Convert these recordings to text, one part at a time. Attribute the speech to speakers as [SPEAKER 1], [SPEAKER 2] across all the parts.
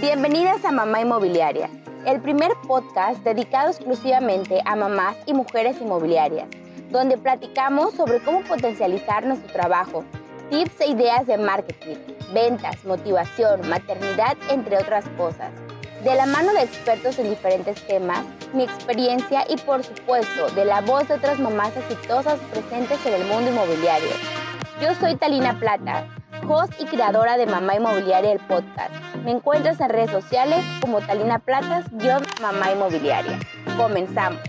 [SPEAKER 1] Bienvenidas a Mamá Inmobiliaria, el primer podcast dedicado exclusivamente a mamás y mujeres inmobiliarias, donde platicamos sobre cómo potencializar nuestro trabajo, tips e ideas de marketing, ventas, motivación, maternidad, entre otras cosas. De la mano de expertos en diferentes temas, mi experiencia y por supuesto de la voz de otras mamás exitosas presentes en el mundo inmobiliario. Yo soy Talina Plata, host y creadora de Mamá Inmobiliaria el podcast. Me encuentras en redes sociales como Talina Platas-Mamá Inmobiliaria. Comenzamos.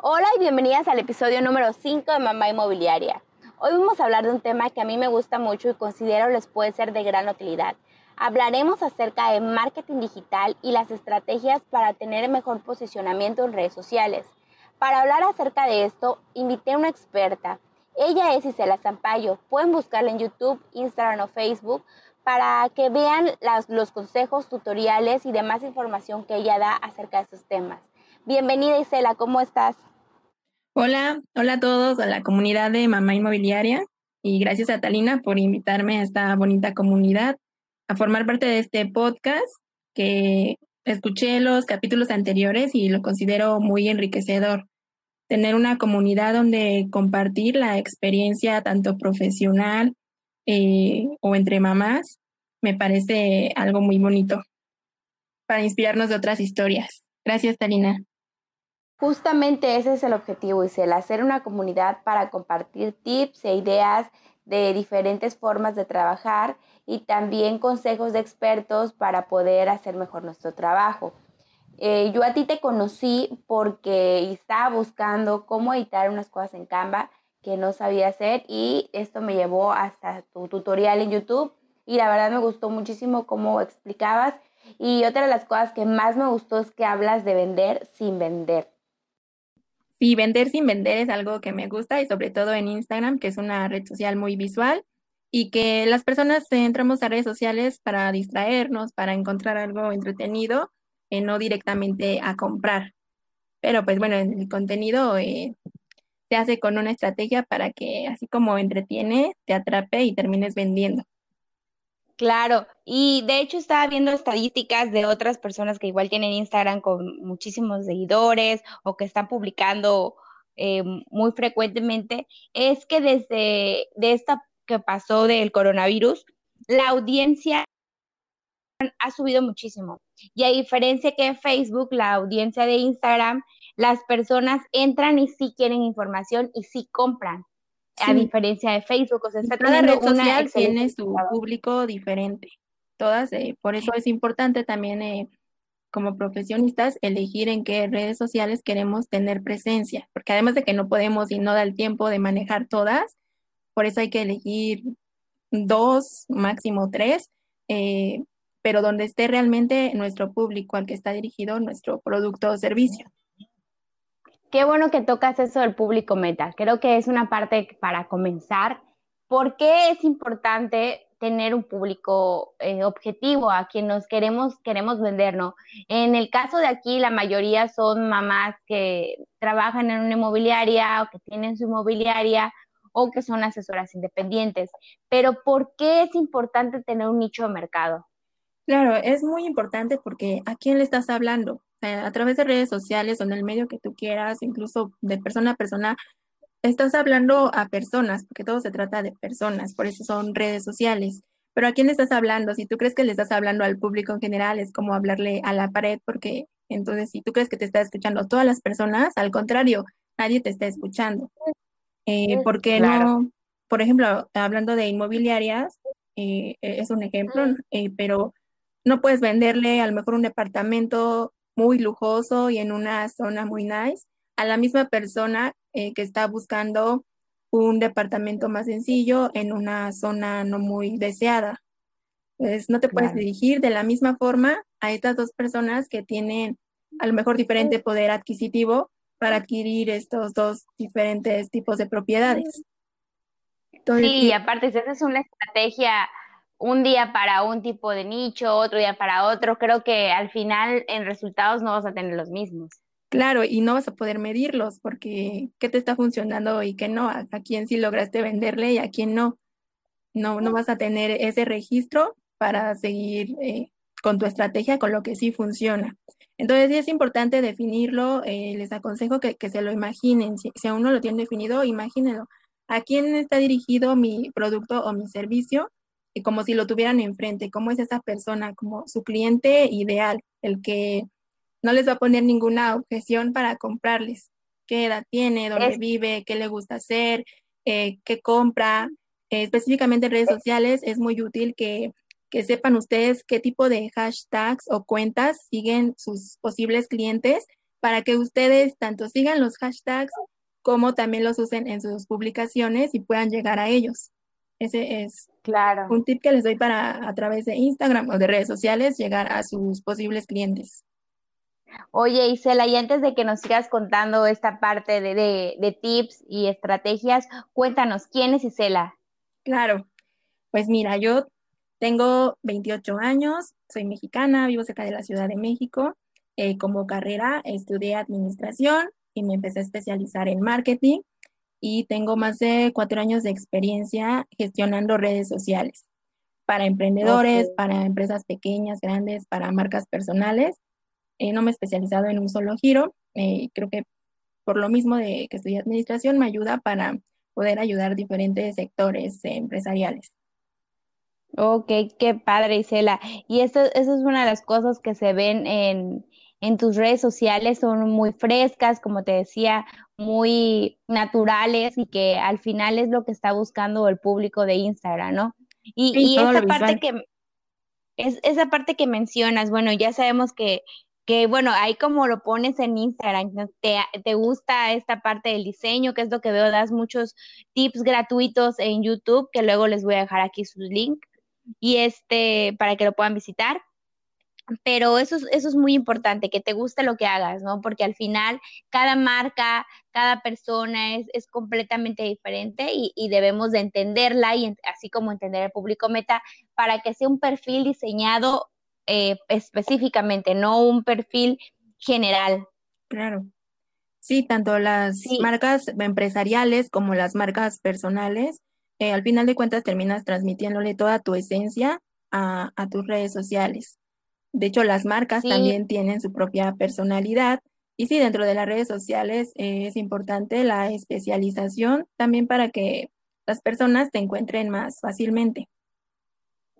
[SPEAKER 1] Hola y bienvenidas al episodio número 5 de Mamá Inmobiliaria. Hoy vamos a hablar de un tema que a mí me gusta mucho y considero les puede ser de gran utilidad. Hablaremos acerca de marketing digital y las estrategias para tener mejor posicionamiento en redes sociales. Para hablar acerca de esto, invité a una experta. Ella es Isela Zampayo. Pueden buscarla en YouTube, Instagram o Facebook para que vean los consejos, tutoriales y demás información que ella da acerca de estos temas. Bienvenida Isela, ¿cómo estás?
[SPEAKER 2] Hola, hola a todos, a la comunidad de Mamá Inmobiliaria y gracias a Talina por invitarme a esta bonita comunidad a formar parte de este podcast que escuché los capítulos anteriores y lo considero muy enriquecedor. Tener una comunidad donde compartir la experiencia tanto profesional eh, o entre mamás me parece algo muy bonito para inspirarnos de otras historias. Gracias, Talina.
[SPEAKER 1] Justamente ese es el objetivo, Isel, hacer una comunidad para compartir tips e ideas de diferentes formas de trabajar y también consejos de expertos para poder hacer mejor nuestro trabajo. Eh, yo a ti te conocí porque estaba buscando cómo editar unas cosas en Canva que no sabía hacer y esto me llevó hasta tu tutorial en YouTube y la verdad me gustó muchísimo cómo explicabas y otra de las cosas que más me gustó es que hablas de vender sin vender.
[SPEAKER 2] Sí, vender sin vender es algo que me gusta y sobre todo en Instagram, que es una red social muy visual y que las personas entramos a redes sociales para distraernos, para encontrar algo entretenido, no directamente a comprar. Pero pues bueno, el contenido eh, se hace con una estrategia para que así como entretiene, te atrape y termines vendiendo.
[SPEAKER 1] Claro, y de hecho estaba viendo estadísticas de otras personas que igual tienen Instagram con muchísimos seguidores o que están publicando eh, muy frecuentemente, es que desde de esta que pasó del coronavirus, la audiencia ha subido muchísimo. Y a diferencia que Facebook, la audiencia de Instagram, las personas entran y sí quieren información y sí compran a diferencia de Facebook. O sea, está
[SPEAKER 2] Cada red social tiene su público diferente. Todas, eh, por eso es importante también eh, como profesionistas elegir en qué redes sociales queremos tener presencia, porque además de que no podemos y no da el tiempo de manejar todas, por eso hay que elegir dos, máximo tres, eh, pero donde esté realmente nuestro público al que está dirigido nuestro producto o servicio.
[SPEAKER 1] Qué bueno que tocas eso del público meta. Creo que es una parte para comenzar. ¿Por qué es importante tener un público eh, objetivo a quien nos queremos, queremos vender, ¿no? En el caso de aquí, la mayoría son mamás que trabajan en una inmobiliaria o que tienen su inmobiliaria o que son asesoras independientes. Pero ¿por qué es importante tener un nicho de mercado?
[SPEAKER 2] Claro, es muy importante porque ¿a quién le estás hablando? a través de redes sociales o en el medio que tú quieras, incluso de persona a persona, estás hablando a personas, porque todo se trata de personas, por eso son redes sociales. Pero ¿a quién estás hablando? Si tú crees que le estás hablando al público en general, es como hablarle a la pared, porque entonces si tú crees que te está escuchando todas las personas, al contrario, nadie te está escuchando. Eh, porque no, por ejemplo, hablando de inmobiliarias, eh, es un ejemplo, eh, pero no puedes venderle a lo mejor un departamento muy lujoso y en una zona muy nice a la misma persona eh, que está buscando un departamento más sencillo en una zona no muy deseada. Pues no te puedes dirigir de la misma forma a estas dos personas que tienen a lo mejor diferente poder adquisitivo para adquirir estos dos diferentes tipos de propiedades.
[SPEAKER 1] sí, y aparte, si esa es una estrategia un día para un tipo de nicho, otro día para otro, creo que al final en resultados no vas a tener los mismos.
[SPEAKER 2] Claro, y no vas a poder medirlos porque qué te está funcionando y qué no, a, quién sí lograste venderle y a quién no. No, no vas a tener ese registro para seguir eh, con tu estrategia, con lo que sí funciona. Entonces, sí es importante definirlo. Eh, les aconsejo que, se lo imaginen. Si, si, aún no lo tienen definido, imagínenlo. ¿A quién está dirigido mi producto o mi servicio? Como si lo tuvieran enfrente. ¿Cómo es esa persona? Como su cliente ideal, el que no les va a poner ninguna objeción para comprarles. ¿Qué edad tiene? ¿Dónde vive? ¿Qué le gusta hacer? Eh, ¿Qué compra? Eh, específicamente en redes sociales es muy útil que que sepan ustedes qué tipo de hashtags o cuentas siguen sus posibles clientes para que ustedes tanto sigan los hashtags como también los usen en sus publicaciones y puedan llegar a ellos. Ese es claro. un tip que les doy para a través de Instagram o de redes sociales llegar a sus posibles clientes.
[SPEAKER 1] Oye, Isela, y antes de que nos sigas contando esta parte de, de tips y estrategias, cuéntanos, ¿quién es Isela?
[SPEAKER 2] Claro, pues mira, yo tengo 28 años, soy mexicana, vivo cerca de la Ciudad de México. Eh, como carrera estudié administración y me empecé a especializar en marketing y tengo más de cuatro años de experiencia gestionando redes sociales para emprendedores, para empresas pequeñas, grandes, para marcas personales. Eh, no me he especializado en un solo giro. Eh, creo que por lo mismo de que estudié administración me ayuda para poder ayudar diferentes sectores empresariales.
[SPEAKER 1] Ok, qué padre, Isela. Y eso, eso es una de las cosas que se ven en, en tus redes sociales, son muy frescas, como te decía, muy naturales y que al final es lo que está buscando el público de Instagram, ¿no? Y, y esa parte que es esa parte que mencionas, bueno, ya sabemos que, que bueno, ahí como lo pones en Instagram, te, te gusta esta parte del diseño, que es lo que veo, das muchos tips gratuitos en YouTube, que luego les voy a dejar aquí sus links y este, para que lo puedan visitar. Pero eso, eso es muy importante, que te guste lo que hagas, ¿no? Porque al final cada marca, cada persona es, es completamente diferente y, y, debemos de entenderla y así como entender el público meta para que sea un perfil diseñado eh, específicamente, no un perfil general.
[SPEAKER 2] Claro. Sí, tanto las marcas empresariales como las marcas personales eh, al final de cuentas terminas transmitiéndole toda tu esencia a, tus redes sociales. De hecho, las marcas también tienen su propia personalidad. Y sí, dentro de las redes sociales eh, es importante la especialización también para que las personas te encuentren más fácilmente.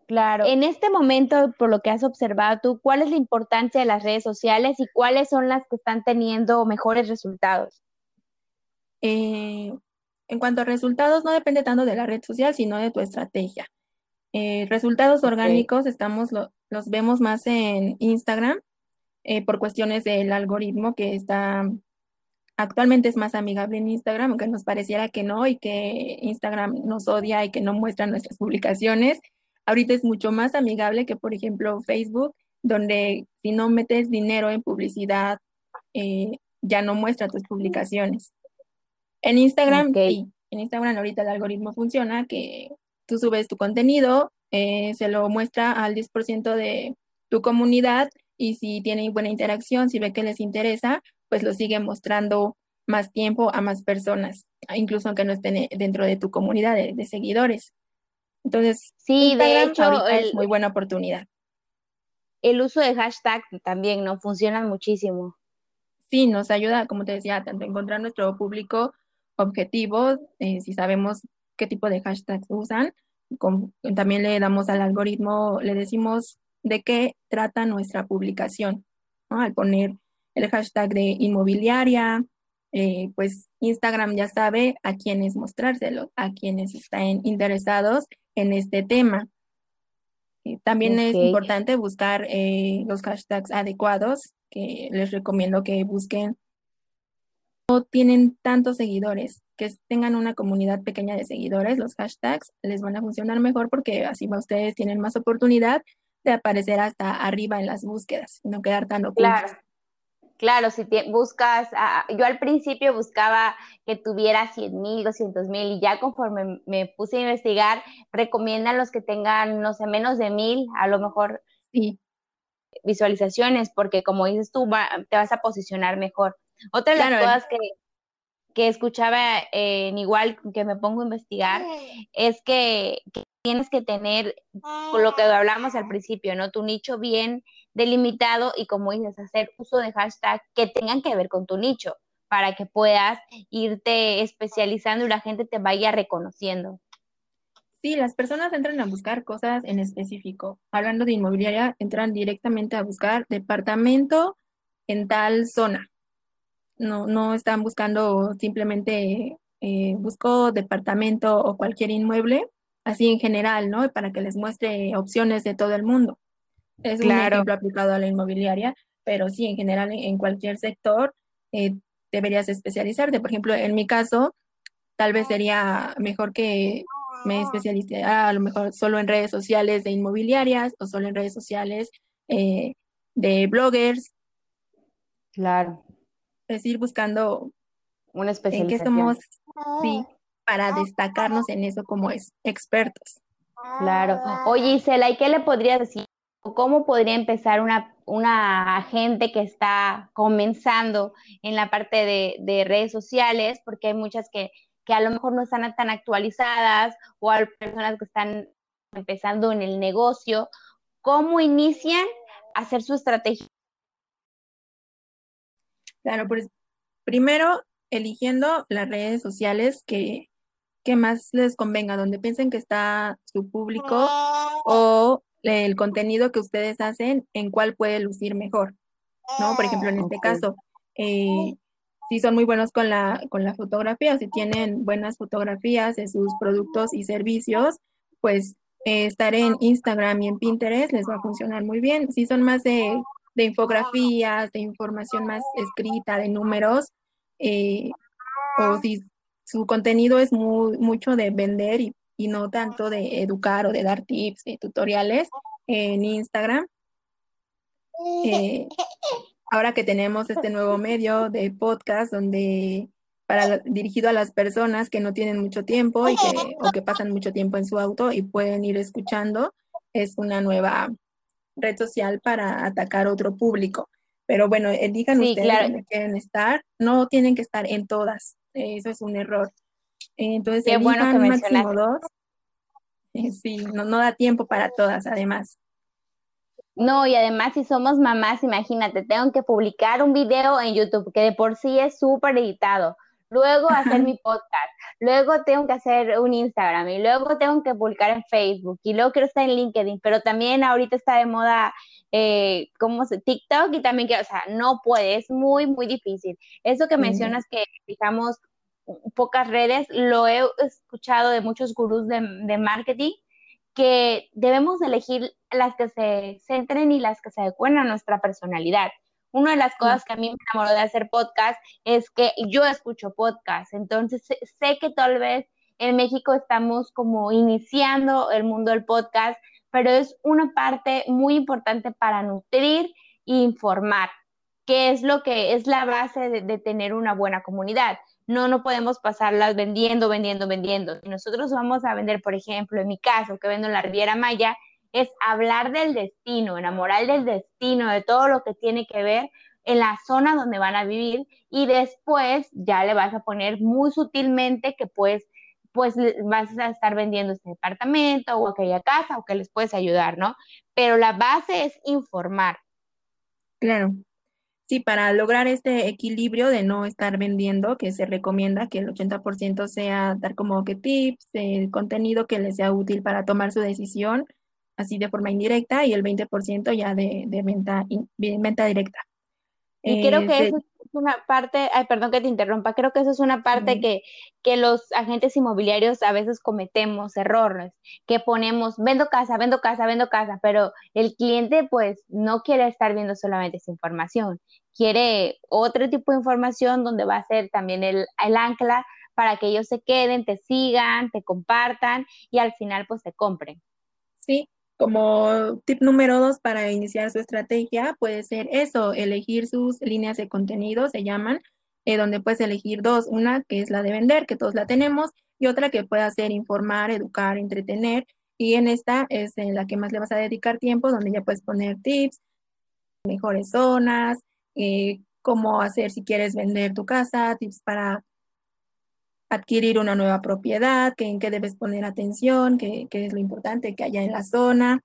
[SPEAKER 1] Claro. En este momento, por lo que has observado tú, ¿cuál es la importancia de las redes sociales y cuáles son las que están teniendo mejores resultados?
[SPEAKER 2] Eh, en cuanto a resultados, no depende tanto de la red social, sino de tu estrategia. Eh, resultados orgánicos estamos los vemos más en Instagram eh, por cuestiones del algoritmo que está actualmente es más amigable en Instagram, aunque nos pareciera que no y que Instagram nos odia y que no muestra nuestras publicaciones. Ahorita es mucho más amigable que, por ejemplo, Facebook, donde si no metes dinero en publicidad, eh, ya no muestra tus publicaciones. En Instagram, sí. En Instagram ahorita el algoritmo funciona que tú subes tu contenido, eh, se lo muestra al 10% de tu comunidad y si tiene buena interacción, si ve que les interesa, pues lo sigue mostrando más tiempo a más personas, incluso aunque no estén dentro de tu comunidad de, seguidores. Entonces,
[SPEAKER 1] sí, de hecho,
[SPEAKER 2] es muy buena oportunidad.
[SPEAKER 1] El uso de hashtag también, ¿no? Funciona muchísimo.
[SPEAKER 2] Sí, nos ayuda, como te decía, tanto a encontrar nuestro público objetivos, eh, si sabemos qué tipo de hashtags usan, también le damos al algoritmo, le decimos de qué trata nuestra publicación, Al poner el hashtag de inmobiliaria, eh, pues Instagram ya sabe a quiénes mostrárselo, a quienes están interesados en este tema. Eh, también es importante buscar los hashtags adecuados, que les recomiendo que busquen tienen tantos seguidores, que tengan una comunidad pequeña de seguidores, los hashtags les van a funcionar mejor porque así ustedes tienen más oportunidad de aparecer hasta arriba en las búsquedas, no quedar tan ocultos.
[SPEAKER 1] Claro. Claro, si buscas, yo al principio buscaba que tuviera 100 mil, 200 mil y ya conforme me puse a investigar, recomiendan los que tengan, no sé, menos de mil, a lo mejor sí. visualizaciones, porque como dices tú, te vas a posicionar mejor. Otra de las cosas que escuchaba en igual que me pongo a investigar es que, tienes que tener, con lo que hablamos al principio, ¿no? Tu nicho bien delimitado y como dices, hacer uso de hashtags que tengan que ver con tu nicho para que puedas irte especializando y la gente te vaya reconociendo.
[SPEAKER 2] Sí, las personas entran a buscar cosas en específico. Hablando de inmobiliaria, entran directamente a buscar departamento en tal zona. No, no están buscando simplemente eh, busco departamento o cualquier inmueble, así en general, ¿no? Para que les muestre opciones de todo el mundo. Es un ejemplo aplicado a la inmobiliaria, pero sí, en general, en cualquier sector eh, deberías especializarte. Por ejemplo, en mi caso, tal vez sería mejor que me especialice a lo mejor solo en redes sociales de inmobiliarias o solo en redes sociales eh, de bloggers.
[SPEAKER 1] Claro.
[SPEAKER 2] Es ir buscando
[SPEAKER 1] una.
[SPEAKER 2] En qué somos, sí, para destacarnos en eso como es, expertos.
[SPEAKER 1] Claro. Oye, Isela, ¿y qué le podrías decir? ¿Cómo podría empezar una, una gente que está comenzando en la parte de, de redes sociales? Porque hay muchas que que a lo mejor no están tan actualizadas o hay personas que están empezando en el negocio, ¿cómo inician a hacer su estrategia?
[SPEAKER 2] Claro, pues primero eligiendo las redes sociales que, que más les convenga, donde piensen que está su público o el contenido que ustedes hacen, en cuál puede lucir mejor, ¿no? Por ejemplo, en este caso, eh, si son muy buenos con la, con la fotografía, si tienen buenas fotografías de sus productos y servicios, pues eh, estar en Instagram y en Pinterest les va a funcionar muy bien. Si son más de, infografías, de información más escrita, de números, eh, o si su contenido es muy, mucho de vender y, y, no tanto de educar o de dar tips, de tutoriales en Instagram. Eh, ahora que tenemos este nuevo medio de podcast donde para dirigido a las personas que no tienen mucho tiempo y que o que pasan mucho tiempo en su auto y pueden ir escuchando, es una nueva red social para atacar otro público. Pero bueno, eh, digan ustedes dónde quieren estar, no tienen que estar en todas, eso es un error. Entonces, Qué bueno que máximo dos. Sí, no, no da tiempo para todas, además.
[SPEAKER 1] No, y además si somos mamás, imagínate, tengo que publicar un video en YouTube que de por sí es súper editado, luego hacer mi podcast, luego tengo que hacer un Instagram y luego tengo que publicar en Facebook y luego quiero estar en LinkedIn, pero también ahorita está de moda eh, como TikTok y también que, o sea, no puede, es muy, muy difícil. Eso que mencionas que fijamos pocas redes, lo he escuchado de muchos gurús de, de marketing que debemos elegir las que se centren y las que se adecuen a nuestra personalidad. Una de las cosas que a mí me enamoró de hacer podcast es que yo escucho podcast, entonces sé que tal vez en México estamos como iniciando el mundo del podcast, pero es una parte muy importante para nutrir e informar, que es lo que es la base de tener una buena comunidad. No, no podemos pasarlas vendiendo, vendiendo, vendiendo. Si nosotros vamos a vender, por ejemplo, en mi caso, que vendo en la Riviera Maya, es hablar del destino, enamorar del destino, de todo lo que tiene que ver en la zona donde van a vivir y después ya le vas a poner muy sutilmente que pues pues vas a estar vendiendo este departamento o aquella casa o que les puedes ayudar, ¿no? Pero la base es informar.
[SPEAKER 2] Claro, Sí, para lograr este equilibrio de no estar vendiendo, que se recomienda que el 80% sea dar como que tips, el contenido que les sea útil para tomar su decisión, así de forma indirecta, y el 20% ya de, de venta, venta directa.
[SPEAKER 1] Y creo eh, que eso es una parte, ay, perdón que te interrumpa, creo que eso es una parte que, que los agentes inmobiliarios a veces cometemos errores, que ponemos, vendo casa, vendo casa, vendo casa, pero el cliente pues no quiere estar viendo solamente esa información, quiere otro tipo de información donde va a ser también el, el ancla para que ellos se queden, te sigan, te compartan y al final pues te compren.
[SPEAKER 2] Sí, como tip número dos para iniciar su estrategia puede ser eso, elegir sus líneas de contenido, se llaman, eh, donde puedes elegir dos, una que es la de vender, que todos la tenemos, y otra que puede ser informar, educar, entretener, y en esta es la que más le vas a dedicar tiempo, donde ya puedes poner tips, mejores zonas, eh, cómo hacer si quieres vender tu casa, tips para adquirir una nueva propiedad, que, en qué debes poner atención, qué, qué es lo importante que haya en la zona,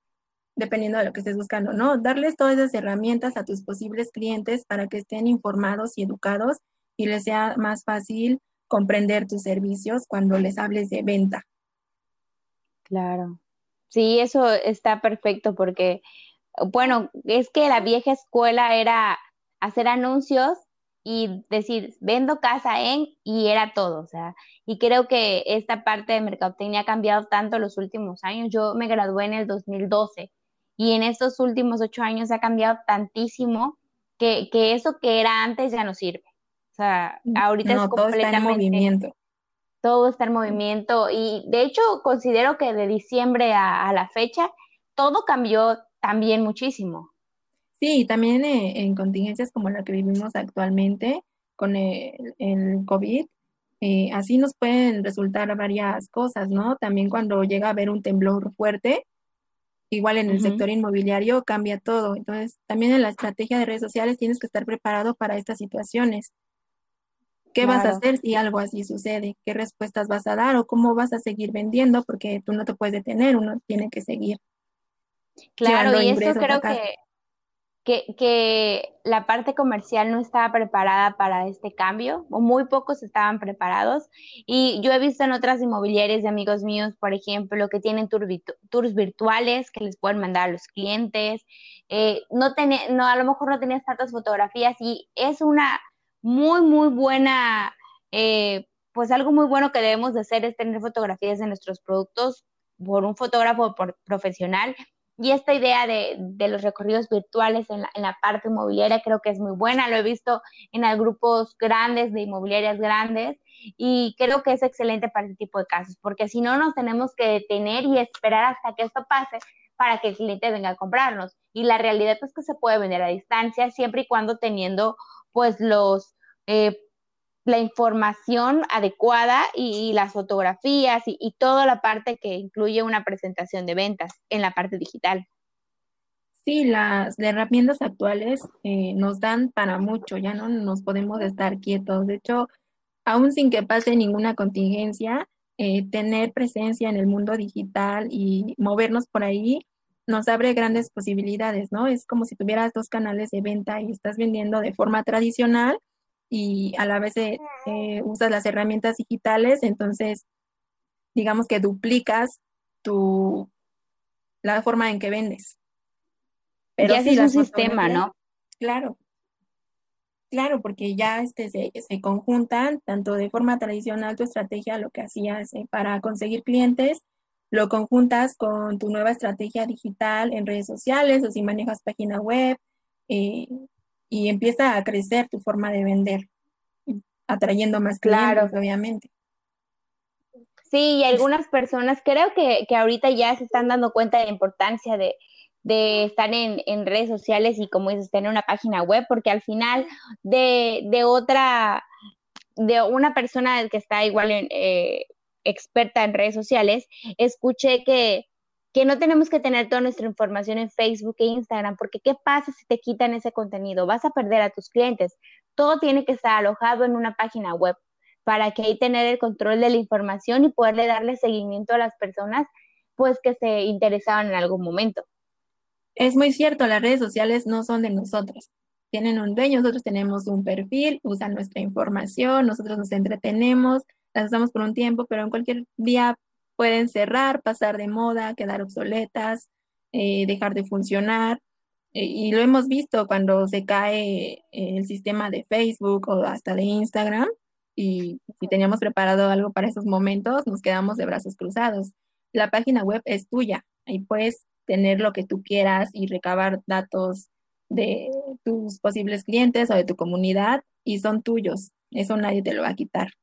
[SPEAKER 2] dependiendo de lo que estés buscando, ¿no? Darles todas esas herramientas a tus posibles clientes para que estén informados y educados y les sea más fácil comprender tus servicios cuando les hables de venta.
[SPEAKER 1] Claro. Sí, eso está perfecto porque, bueno, es que la vieja escuela era hacer anuncios y decir, vendo casa en, y era todo, o sea, y creo que esta parte de mercadotecnia ha cambiado tanto los últimos años. Yo me gradué en el 2012 y en estos últimos ocho años ha cambiado tantísimo que, que eso que era antes ya no sirve. O sea, mm, ahorita es completamente...
[SPEAKER 2] Todo está en movimiento.
[SPEAKER 1] Todo está en movimiento y de hecho considero que de diciembre a, la fecha todo cambió también muchísimo.
[SPEAKER 2] Sí, también eh, en contingencias como la que vivimos actualmente con el, el COVID, eh, así nos pueden resultar varias cosas, ¿no? También cuando llega a haber un temblor fuerte, igual en el sector inmobiliario cambia todo. Entonces, también en la estrategia de redes sociales tienes que estar preparado para estas situaciones. ¿Qué vas a hacer si algo así sucede? ¿Qué respuestas vas a dar o cómo vas a seguir vendiendo? Porque tú no te puedes detener, uno tiene que seguir.
[SPEAKER 1] Claro, y eso creo que, que, que, la parte comercial no estaba preparada para este cambio, o muy pocos estaban preparados. Y yo he visto en otras inmobiliarias de amigos míos, por ejemplo, que tienen tours virtuales que les pueden mandar a los clientes. Eh, no, no, a lo mejor no tenías tantas fotografías y es una muy, muy buena, eh, pues algo muy bueno que debemos de hacer es tener fotografías de nuestros productos por un fotógrafo profesional. Y esta idea de, los recorridos virtuales en la, parte inmobiliaria creo que es muy buena. Lo he visto en grupos grandes, de inmobiliarias grandes, y creo que es excelente para este tipo de casos, porque si no nos tenemos que detener y esperar hasta que esto pase para que el cliente venga a comprarnos. Y la realidad es que se puede vender a distancia siempre y cuando teniendo pues los, eh, la información adecuada y, las fotografías y, toda la parte que incluye una presentación de ventas en la parte digital.
[SPEAKER 2] Sí, las herramientas actuales eh, nos dan para mucho, ya no nos podemos estar quietos. De hecho, aún sin que pase ninguna contingencia, eh, tener presencia en el mundo digital y movernos por ahí nos abre grandes posibilidades, ¿no? Es como si tuvieras dos canales de venta y estás vendiendo de forma tradicional y a la vez eh, eh, usas las herramientas digitales, entonces digamos que duplicas tu la forma en que vendes.
[SPEAKER 1] Pero ya sí, es un sistema, ¿no?
[SPEAKER 2] Claro. Claro, porque ya este, se, se, conjuntan tanto de forma tradicional tu estrategia, lo que hacías eh, para conseguir clientes, lo conjuntas con tu nueva estrategia digital en redes sociales o si manejas página web eh, y empieza a crecer tu forma de vender, atrayendo más clientes, obviamente.
[SPEAKER 1] Sí, y algunas personas creo que, ahorita ya se están dando cuenta de la importancia de, estar en, redes sociales y como dices, tener una página web, porque al final de, de otra, de una persona que está igual en, eh, experta en redes sociales, escuché que, que no tenemos que tener toda nuestra información en Facebook e Instagram, porque ¿qué pasa si te quitan ese contenido? Vas a perder a tus clientes. Todo tiene que estar alojado en una página web para que ahí tener el control de la información y poderle darle seguimiento a las personas pues que se interesaban en algún momento.
[SPEAKER 2] Es muy cierto, las redes sociales no son de nosotros. Tienen un dueño, nosotros tenemos un perfil, usan nuestra información, nosotros nos entretenemos, las usamos por un tiempo, pero en cualquier día pueden cerrar, pasar de moda, quedar obsoletas, eh, dejar de funcionar. Eh, y lo hemos visto cuando se cae el sistema de Facebook o hasta de Instagram. Y si teníamos preparado algo para esos momentos, nos quedamos de brazos cruzados. La página web es tuya. Ahí puedes tener lo que tú quieras y recabar datos de tus posibles clientes o de tu comunidad y son tuyos. Eso nadie te lo va a quitar.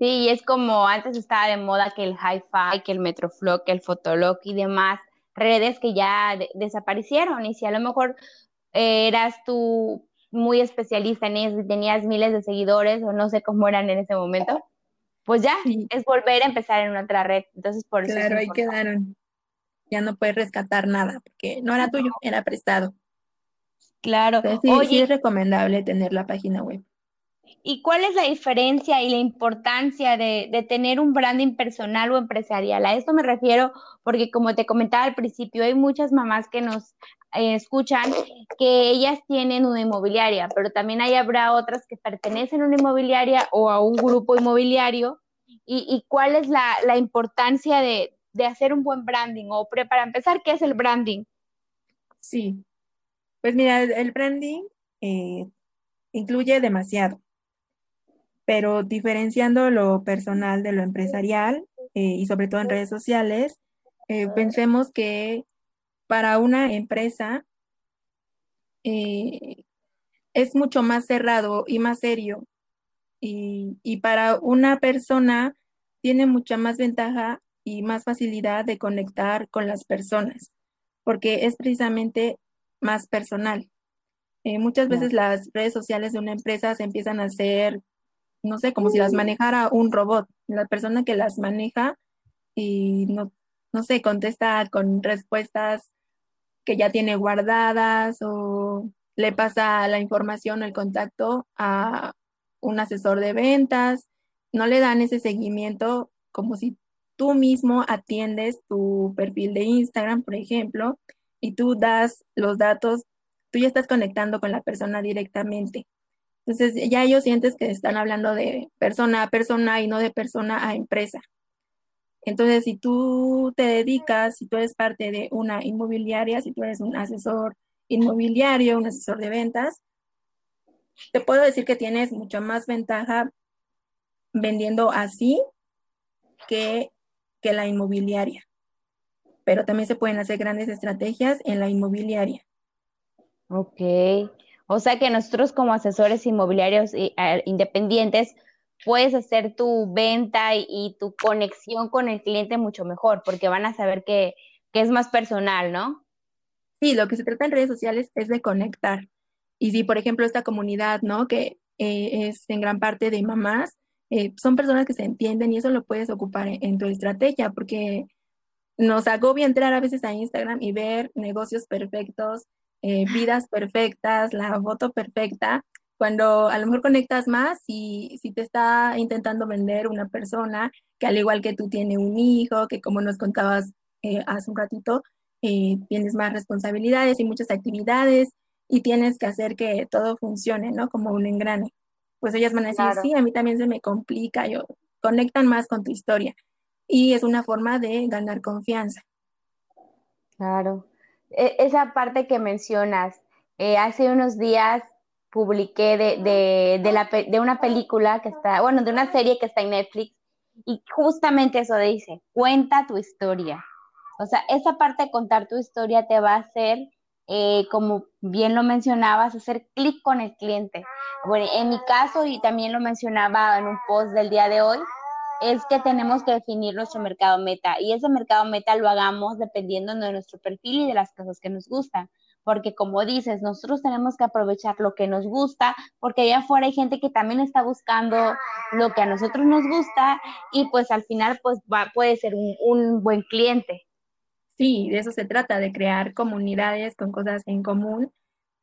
[SPEAKER 1] Sí, es como antes estaba de moda que el hi-fi, que el Metroflog, que el Fotolog y demás redes que ya desaparecieron. Y si a lo mejor eh, eras tú muy especialista en eso y tenías miles de seguidores o no sé cómo eran en ese momento, pues ya es volver a empezar en otra red. Entonces, por
[SPEAKER 2] eso. Claro, ahí quedaron. Ya no puedes rescatar nada porque no era tuyo, era prestado.
[SPEAKER 1] Claro.
[SPEAKER 2] sí, sí es recomendable tener la página web.
[SPEAKER 1] ¿Y cuál es la diferencia y la importancia de, tener un branding personal o empresarial? A esto me refiero porque, como te comentaba al principio, hay muchas mamás que nos eh, escuchan que ellas tienen una inmobiliaria, pero también hay, habrá otras que pertenecen a una inmobiliaria o a un grupo inmobiliario. ¿Y, cuál es la, importancia de, hacer un buen branding? O para empezar, ¿qué es el branding?
[SPEAKER 2] Sí, pues mira, el branding eh, incluye demasiado pero diferenciando lo personal de lo empresarial eh, y sobre todo en redes sociales, eh, pensemos que para una empresa eh, es mucho más cerrado y más serio y, y para una persona tiene mucha más ventaja y más facilidad de conectar con las personas, porque es precisamente más personal. muchas veces las redes sociales de una empresa se empiezan a hacer no sé, como si las manejara un robot. La persona que las maneja y no, no sé, contesta con respuestas que ya tiene guardadas o le pasa la información o el contacto a un asesor de ventas. No le dan ese seguimiento como si tú mismo atiendes tu perfil de Instagram, por ejemplo, y tú das los datos, tú ya estás conectando con la persona directamente. Entonces ya ellos sientes que están hablando de persona a persona y no de persona a empresa. Entonces, si tú te dedicas, si tú eres parte de una inmobiliaria, si tú eres un asesor inmobiliario, un asesor de ventas, te puedo decir que tienes mucha más ventaja vendiendo así que, que la inmobiliaria. Pero también se pueden hacer grandes estrategias en la inmobiliaria.
[SPEAKER 1] Ok. O sea que nosotros como asesores inmobiliarios eh, independientes puedes hacer tu venta y, tu conexión con el cliente mucho mejor porque van a saber que, es más personal, ¿no?
[SPEAKER 2] Sí, lo que se trata en redes sociales es de conectar. Y si, por ejemplo, esta comunidad, ¿no? Que eh, es en gran parte de mamás, eh, son personas que se entienden y eso lo puedes ocupar en, tu estrategia porque nos agobia entrar a veces a Instagram y ver negocios perfectos, eh, vidas perfectas, la foto perfecta, cuando a lo mejor conectas más y si te está intentando vender una persona que al igual que tú tiene un hijo, que como nos contabas eh, hace un ratito, eh, tienes más responsabilidades y muchas actividades y tienes que hacer que todo funcione, ¿no? Como un engrane. Pues ellas van a decir, sí, a mí también se me complica, yo, conectan más con tu historia. Y es una forma de ganar confianza.
[SPEAKER 1] Claro. E, esa parte que mencionas, eh, hace unos días publiqué de, una película que está, bueno, de una serie que está en Netflix y justamente eso dice, cuenta tu historia. O sea, esa parte de contar tu historia te va a hacer, eh, como bien lo mencionabas, hacer clic con el cliente. Bueno, en mi caso, y también lo mencionaba en un post del día de hoy, es que tenemos que definir nuestro mercado meta y ese mercado meta lo hagamos dependiendo de nuestro perfil y de las cosas que nos gustan. Porque como dices, nosotros tenemos que aprovechar lo que nos gusta, porque allá afuera hay gente que también está buscando lo que a nosotros nos gusta y pues al final pues va, puede ser un, un buen cliente.
[SPEAKER 2] Sí, de eso se trata, de crear comunidades con cosas en común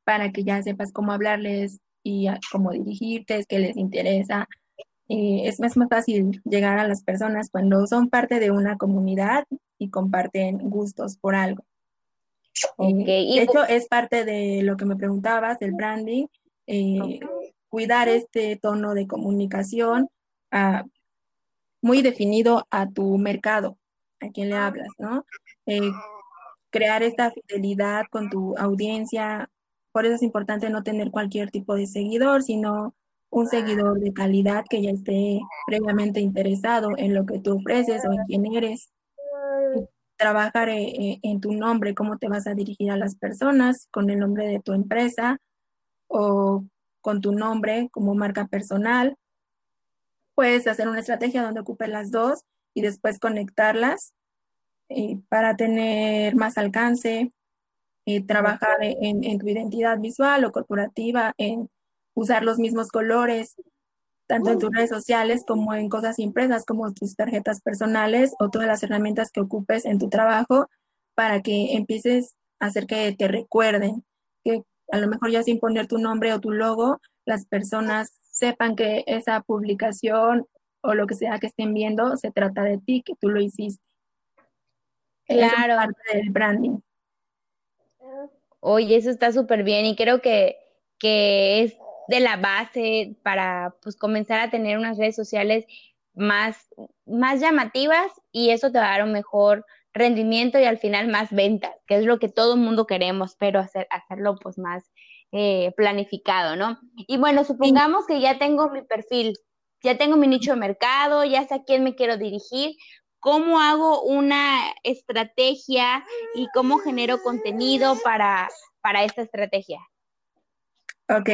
[SPEAKER 2] para que ya sepas cómo hablarles y cómo dirigirte, qué les interesa, eh, es más, fácil llegar a las personas cuando son parte de una comunidad y comparten gustos por algo. Eh, de hecho, es parte de lo que me preguntabas, del branding, eh, cuidar este tono de comunicación ah, muy definido a tu mercado, a quien le hablas, ¿no? crear esta fidelidad con tu audiencia, por eso es importante no tener cualquier tipo de seguidor, sino un seguidor de calidad que ya esté previamente interesado en lo que tú ofreces o en quién eres. Trabajar eh, eh, en tu nombre, cómo te vas a dirigir a las personas, con el nombre de tu empresa o con tu nombre como marca personal. Puedes hacer una estrategia donde ocupes las dos y después conectarlas eh, para tener más alcance, trabajar en, en, tu identidad visual o corporativa, en usar los mismos colores, tanto en tus redes sociales como en cosas impresas, como tus tarjetas personales o todas las herramientas que ocupes en tu trabajo para que empieces a hacer que te recuerden, que a lo mejor ya sin poner tu nombre o tu logo, las personas sepan que esa publicación o lo que sea que estén viendo se trata de ti, que tú lo hiciste.
[SPEAKER 1] Claro.
[SPEAKER 2] Es parte del branding.
[SPEAKER 1] Oye, eso está súper bien y creo que, que es de la base para pues comenzar a tener unas redes sociales más, más llamativas y eso te va a dar un mejor rendimiento y al final más ventas, que es lo que todo el mundo queremos, pero hacer, hacerlo pues más eh, planificado, ¿no? Y bueno, supongamos que ya tengo mi perfil, ya tengo mi nicho de mercado, ya sé a quién me quiero dirigir, ¿cómo hago una estrategia y cómo genero contenido para, para esta estrategia?
[SPEAKER 2] Ok,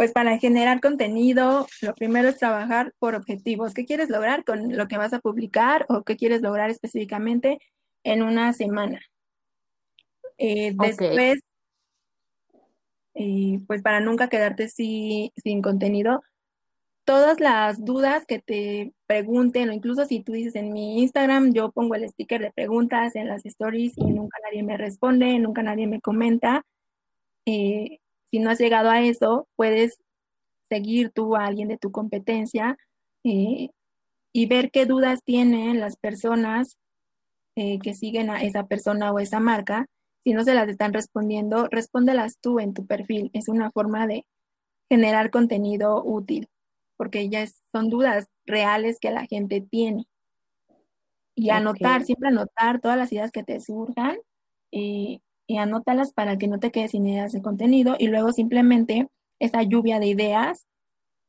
[SPEAKER 2] pues para generar contenido, lo primero es trabajar por objetivos. ¿Qué quieres lograr con lo que vas a publicar o qué quieres lograr específicamente en una semana? Eh, después, pues para nunca quedarte sin contenido, todas las dudas que te pregunten, o incluso si tú dices en mi Instagram, yo pongo el sticker de preguntas en las stories y nunca nadie me responde, nunca nadie me comenta. Eh, si no has llegado a eso, puedes seguir tú a alguien de tu competencia eh, y ver qué dudas tienen las personas eh, que siguen a esa persona o esa marca. Si no se las están respondiendo, respóndelas tú en tu perfil. Es una forma de generar contenido útil, porque ya son dudas reales que la gente tiene. Y anotar, siempre anotar todas las ideas que te surjan y y anótalas para que no te quedes sin ideas de contenido y luego simplemente esa lluvia de ideas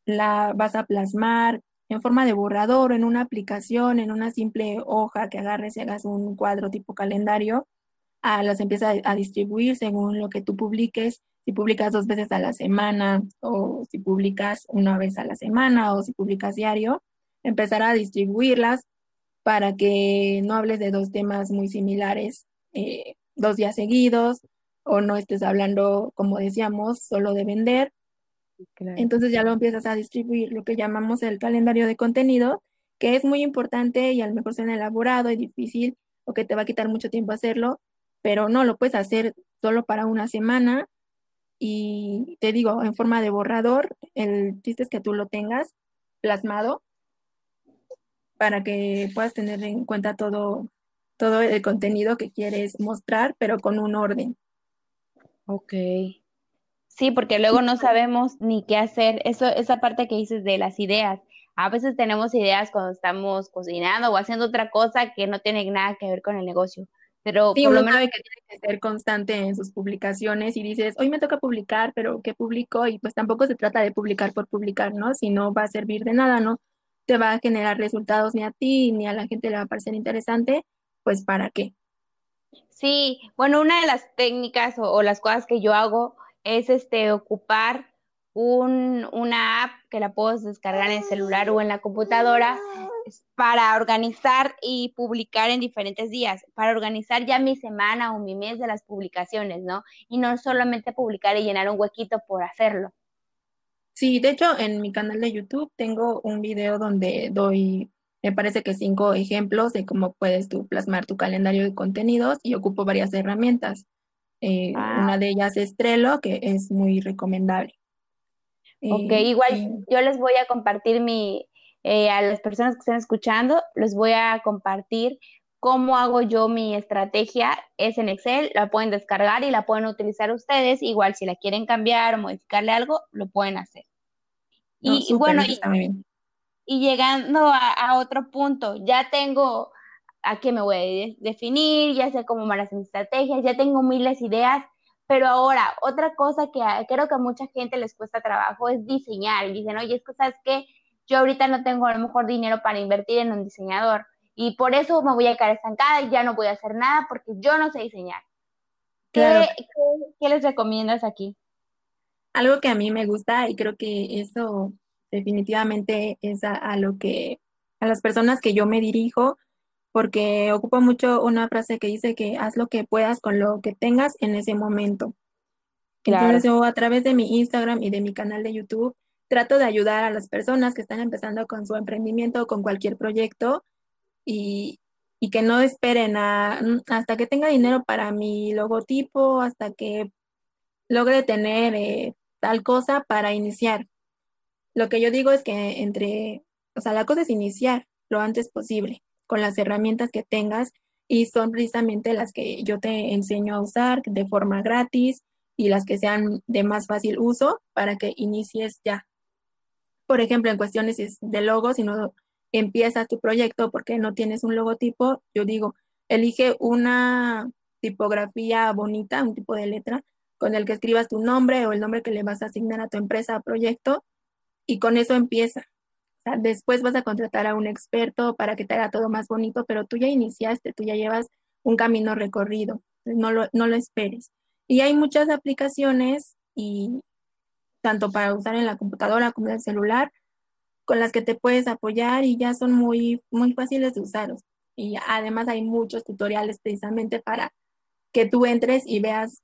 [SPEAKER 2] la vas a plasmar en forma de borrador, en una aplicación, en una simple hoja que agarres y hagas un cuadro tipo calendario, a, las empieza a, distribuir según lo que tú publiques, si publicas dos veces a la semana o si publicas una vez a la semana o si publicas diario, empezar a distribuirlas para que no hables de dos temas muy similares eh, dos días seguidos o no estés hablando, como decíamos, solo de vender. Entonces ya lo empiezas a distribuir, lo que llamamos el calendario de contenido, que es muy importante y a lo mejor suena elaborado y difícil o que te va a quitar mucho tiempo hacerlo, pero no, lo puedes hacer solo para una semana y te digo, en forma de borrador, el chiste es que tú lo tengas plasmado para que puedas tener en cuenta todo todo el contenido que quieres mostrar, pero con un orden.
[SPEAKER 1] Ok. Sí, porque luego no sabemos ni qué hacer. Eso, esa parte que dices de las ideas. A veces tenemos ideas cuando estamos cocinando o haciendo otra cosa que no tiene nada que ver con el negocio. Pero
[SPEAKER 2] por lo menos que tiene que ser constante en sus publicaciones y dices, hoy me toca publicar, pero ¿qué publico? Y pues tampoco se trata de publicar por publicar, ¿no? Si no va a servir de nada, ¿no? Te va a generar resultados ni a ti ni a la gente le va a parecer interesante pues ¿para qué?
[SPEAKER 1] Sí, bueno, una de las técnicas o, las cosas que yo hago es este ocupar un, una app que la puedes descargar en el celular o en la computadora para organizar y publicar en diferentes días, para organizar ya mi semana o mi mes de las publicaciones, ¿no? Y no solamente publicar y llenar un huequito por hacerlo.
[SPEAKER 2] Sí, de hecho, en mi canal de YouTube tengo un video donde doy me parece que cinco ejemplos de cómo puedes tú plasmar tu calendario de contenidos y ocupo varias herramientas. Eh, una de ellas es Trello, que es muy recomendable.
[SPEAKER 1] Ok, eh, igual yo les voy a compartir mi, eh, a las personas que estén escuchando, les voy a compartir cómo hago yo mi estrategia. Es en Excel, la pueden descargar y la pueden utilizar ustedes. Igual si la quieren cambiar o modificarle algo, lo pueden hacer.
[SPEAKER 2] y, muy bien
[SPEAKER 1] y llegando a, otro punto, ya tengo a qué me voy a definir, ya sé cómo van las estrategias, ya tengo miles de ideas, pero ahora, otra cosa que creo que a mucha gente les cuesta trabajo es diseñar. dicen, oye, es que sabes que yo ahorita no tengo a lo mejor dinero para invertir en un diseñador y por eso me voy a quedar estancada y ya no voy a hacer nada porque yo no sé diseñar. ¿Qué, qué les recomiendas aquí?
[SPEAKER 2] Algo que a mí me gusta y creo que eso definitivamente es a, lo que, a las personas que yo me dirijo, porque ocupo mucho una frase que dice que haz lo que puedas con lo que tengas en ese momento. Entonces yo a través de mi Instagram y de mi canal de YouTube trato de ayudar a las personas que están empezando con su emprendimiento o con cualquier proyecto y, que no esperen hasta que tenga dinero para mi logotipo, hasta que logre tener eh, tal cosa para iniciar. Lo que yo digo es que entre, o sea, la cosa es iniciar lo antes posible con las herramientas que tengas y son precisamente las que yo te enseño a usar de forma gratis y las que sean de más fácil uso para que inicies ya. Por ejemplo, en cuestiones de logos, si no empiezas tu proyecto porque no tienes un logotipo, yo digo, elige una tipografía bonita, un tipo de letra, con el que escribas tu nombre o el nombre que le vas a asignar a tu empresa o proyecto, y con eso empieza. después vas a contratar a un experto para que te haga todo más bonito, pero tú ya iniciaste, tú ya llevas un camino recorrido, no lo, no lo esperes. Y hay muchas aplicaciones, y tanto para usar en la computadora como en el celular, con las que te puedes apoyar y ya son muy, muy fáciles de usar. Y además hay muchos tutoriales precisamente para que tú entres y veas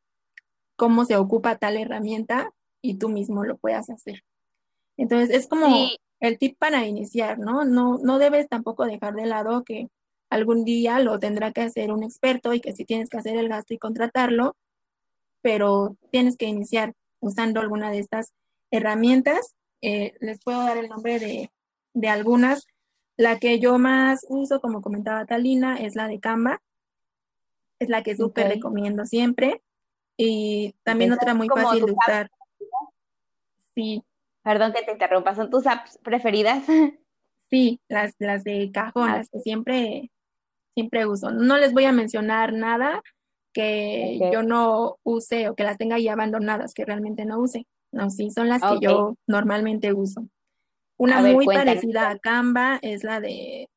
[SPEAKER 2] cómo se ocupa tal herramienta y tú mismo lo puedas hacer. Entonces es como el tip para iniciar, ¿no? ¿no? No debes tampoco dejar de lado que algún día lo tendrá que hacer un experto y que si tienes que hacer el gasto y contratarlo, pero tienes que iniciar usando alguna de estas herramientas. Eh, les puedo dar el nombre de, de algunas. La que yo más uso, como comentaba Talina, es la de Canva. Es la que súper recomiendo siempre. Y también otra muy fácil de usar.
[SPEAKER 1] Sí. Perdón que te interrumpa, ¿son tus apps preferidas?
[SPEAKER 2] Sí, las, las de cajón, ah, las que siempre, siempre uso. No les voy a mencionar nada que yo no use o que las tenga ahí abandonadas, que realmente no use. No, sí, son las que yo normalmente uso. Una muy parecida a Canva es la de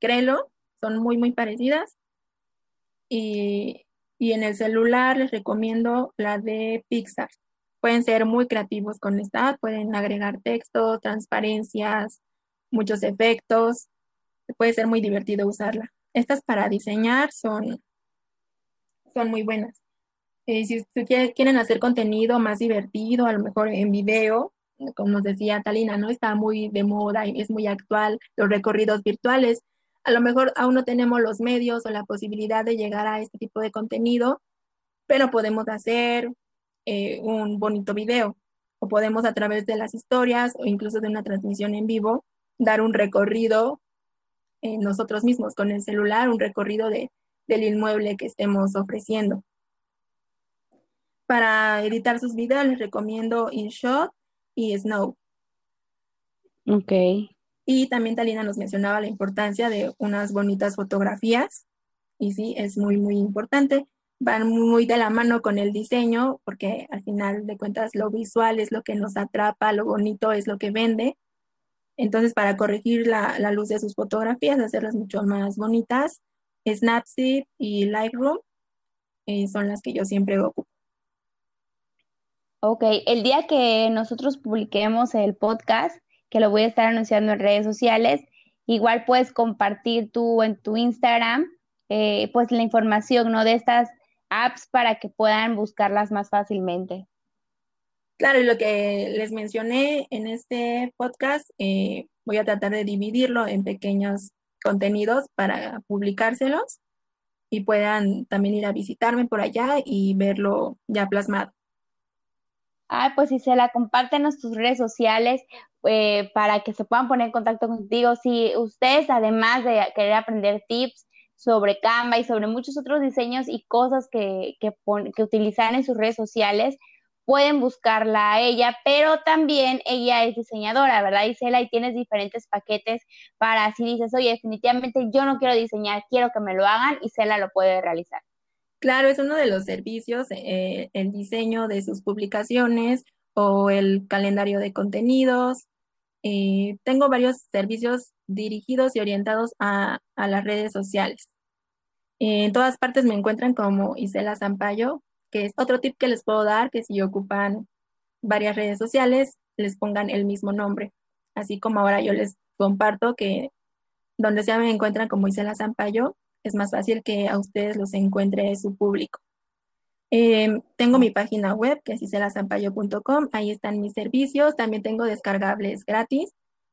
[SPEAKER 2] Crelo, son muy, muy parecidas. Y, en el celular les recomiendo la de Pixar. Pueden ser muy creativos con esta, pueden agregar texto, transparencias, muchos efectos. Puede ser muy divertido usarla. Estas para diseñar son, son muy buenas. Eh, si ustedes quieren hacer contenido más divertido, a lo mejor en video, como nos decía Talina, ¿no? Está muy de moda y es muy actual los recorridos virtuales. A lo mejor aún no tenemos los medios o la posibilidad de llegar a este tipo de contenido, pero podemos hacer eh, un bonito video o podemos a través de las historias o incluso de una transmisión en vivo dar un recorrido eh, nosotros mismos con el celular, un recorrido de, del inmueble que estemos ofreciendo. Para editar sus videos les recomiendo InShot y Snow.
[SPEAKER 1] Ok.
[SPEAKER 2] Y también Talina nos mencionaba la importancia de unas bonitas fotografías. Y sí, es muy, muy importante. Van muy de la mano con el diseño, porque al final de cuentas lo visual es lo que nos atrapa, lo bonito es lo que vende. Entonces, para corregir la, luz de sus fotografías, hacerlas mucho más bonitas, Snapseed y Lightroom eh, son las que yo siempre ocupo.
[SPEAKER 1] Ok, el día que nosotros publiquemos el podcast, que lo voy a estar anunciando en redes sociales, igual puedes compartir tú en tu Instagram, eh, pues la información, ¿no? De estas apps para que puedan buscarlas más fácilmente.
[SPEAKER 2] Claro, y lo que les mencioné en este podcast, eh, voy a tratar de dividirlo en pequeños contenidos para publicárselos y puedan también ir a visitarme por allá y verlo ya plasmado.
[SPEAKER 1] Ah, pues si se la comparten en tus redes sociales eh, para que se puedan poner en contacto contigo. Si ustedes, además de querer aprender tips sobre Canva y sobre muchos otros diseños y cosas que, que, que utilizan en sus redes sociales, pueden buscarla a ella, pero también ella es diseñadora, ¿verdad, Isela? Y tienes diferentes paquetes para si dices, oye, definitivamente yo no quiero diseñar, quiero que me lo hagan, Isela lo puede realizar.
[SPEAKER 2] Claro, es uno de los servicios, eh, el diseño de sus publicaciones o el calendario de contenidos. Eh, tengo varios servicios dirigidos y orientados a, las redes sociales. en todas partes me encuentran como Isela Zampayo, que es otro tip que les puedo dar, que si ocupan varias redes sociales, les pongan el mismo nombre. Así como ahora yo les comparto que donde sea me encuentran como Isela Zampayo, es más fácil que a ustedes los encuentre su público. Em, tengo mi página web que es iselazampayo.com, ahí están mis servicios, también tengo descargables gratis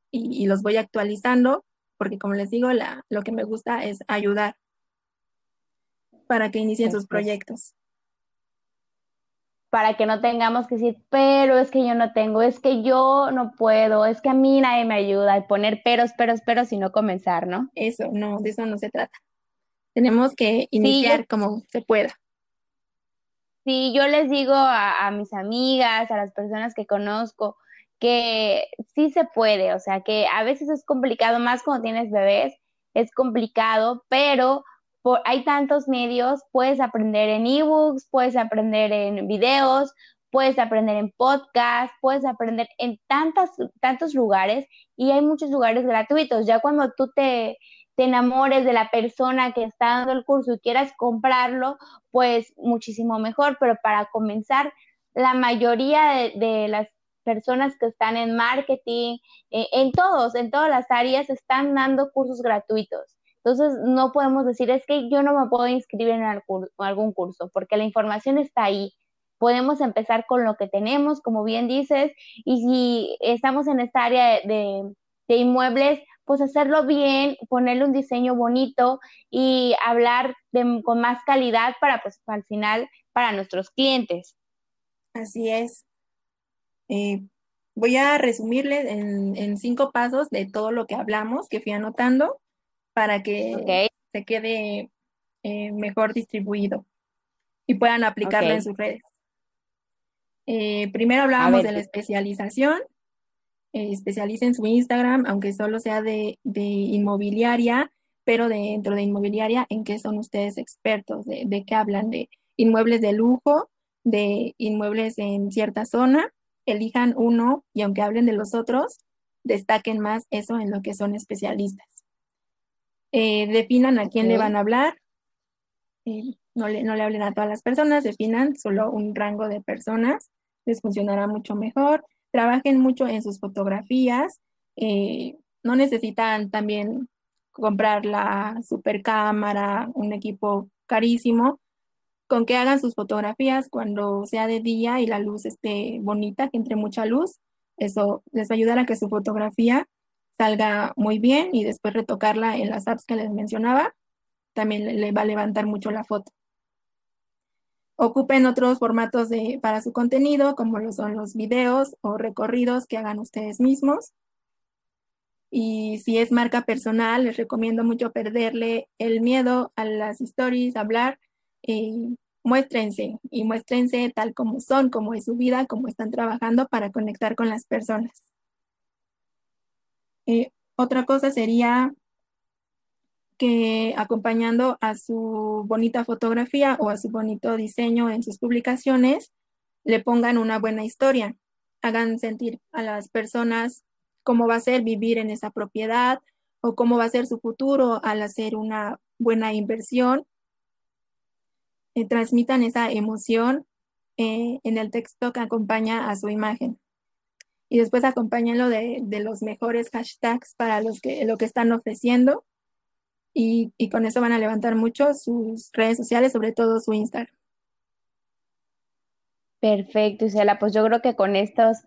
[SPEAKER 2] y, los voy actualizando porque como les digo, lo que me gusta es ayudar para que inicien sus proyectos.
[SPEAKER 1] para que no tengamos que decir, pero es que yo no tengo, es que yo no puedo, es que a mí nadie me ayuda, y poner peros, peros, peros y no comenzar, ¿no?
[SPEAKER 2] Eso, no, de eso no se trata. Tenemos que iniciar como se pueda.
[SPEAKER 1] Sí, yo les digo a, mis amigas, a las personas que conozco, que sí se puede, o sea, que a veces es complicado, más cuando tienes bebés, es complicado, pero hay tantos medios, puedes aprender en ebooks, puedes aprender en videos, puedes aprender en podcast, puedes aprender en tantas, tantos lugares y hay muchos lugares gratuitos. Ya cuando tú te, te enamores de la persona que está dando el curso y quieras comprarlo, pues muchísimo mejor, pero para comenzar, la mayoría de, las personas que están en marketing, eh, en todos, en todas las áreas, están dando cursos gratuitos. Entonces, no podemos decir, es que yo no me puedo inscribir en algún curso, porque la información está ahí. Podemos empezar con lo que tenemos, como bien dices, y si estamos en esta área de, inmuebles, pues hacerlo bien, ponerle un diseño bonito y hablar con más calidad para, pues, al final, para nuestros clientes.
[SPEAKER 2] Así es. Eh, voy a resumirle en, en, cinco pasos de todo lo que hablamos, que fui anotando para que se quede eh, mejor distribuido y puedan aplicarlo en sus redes. Eh, primero hablábamos de la especialización. Eh, especialicen su Instagram, aunque solo sea de, inmobiliaria, pero dentro de inmobiliaria, ¿en qué son ustedes expertos? De, de, qué hablan? ¿De inmuebles de lujo? ¿De inmuebles en cierta zona? Elijan uno y aunque hablen de los otros, destaquen más eso en lo que son especialistas. Eh, definan a quién le van a hablar, eh, no, le, no le hablen a todas las personas, definan solo un rango de personas, les funcionará mucho mejor, trabajen mucho en sus fotografías, eh, no necesitan también comprar la super cámara, un equipo carísimo, con que hagan sus fotografías cuando sea de día y la luz esté bonita, que entre mucha luz, eso les va a ayudar a que su fotografía salga muy bien y después retocarla en las apps que les mencionaba, también le va a levantar mucho la foto. Ocupen otros formatos de, para su contenido, como lo son los videos o recorridos que hagan ustedes mismos. Y si es marca personal, les recomiendo mucho perderle el miedo a las stories, hablar. Eh, muéstrense y muéstrense tal como son, como es su vida, como están trabajando para conectar con las personas. Eh, otra cosa sería que acompañando a su bonita fotografía o a su bonito diseño en sus publicaciones, le pongan una buena historia, hagan sentir a las personas cómo va a ser vivir en esa propiedad o cómo va a ser su futuro al hacer una buena inversión. Eh, transmitan esa emoción eh, en el texto que acompaña a su imagen. Y después acompáñenlo de, de, los mejores hashtags para los que, lo que están ofreciendo y, con eso van a levantar mucho sus redes sociales, sobre todo su Instagram.
[SPEAKER 1] Perfecto, Isela. Pues yo creo que con estos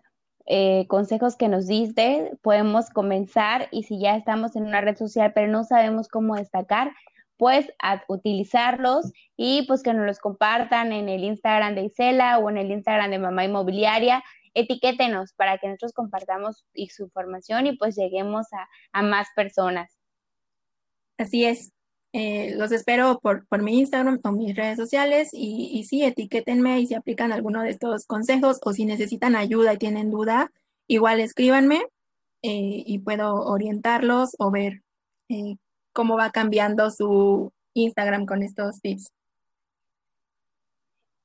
[SPEAKER 1] eh, consejos que nos diste podemos comenzar y si ya estamos en una red social pero no sabemos cómo destacar, pues a utilizarlos y pues que nos los compartan en el Instagram de Isela o en el Instagram de Mamá Inmobiliaria etiquétenos para que nosotros compartamos su información y pues lleguemos a, más personas.
[SPEAKER 2] Así es. Eh, los espero por, por, mi Instagram o mis redes sociales y, y sí, etiquétenme y si aplican alguno de estos consejos o si necesitan ayuda y tienen duda, igual escríbanme eh, y puedo orientarlos o ver eh, cómo va cambiando su Instagram con estos tips.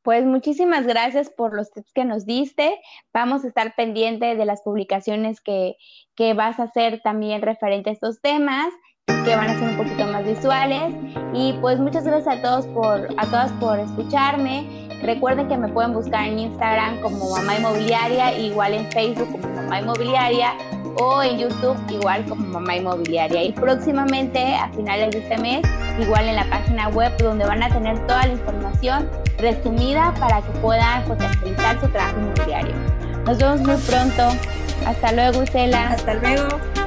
[SPEAKER 1] Pues muchísimas gracias por los tips que nos diste. Vamos a estar pendiente de las publicaciones que, que vas a hacer también referente a estos temas que van a ser un poquito más visuales. Y pues muchas gracias a todos por, a todas por escucharme. Recuerden que me pueden buscar en Instagram como Mamá Inmobiliaria, igual en Facebook como Mamá Inmobiliaria o en YouTube igual como Mamá Inmobiliaria. Y próximamente, a finales de este mes, igual en la página web donde van a tener toda la información resumida para que puedan potencializar su trabajo inmobiliario. Nos vemos muy pronto. Hasta luego, Isela.
[SPEAKER 2] Hasta luego.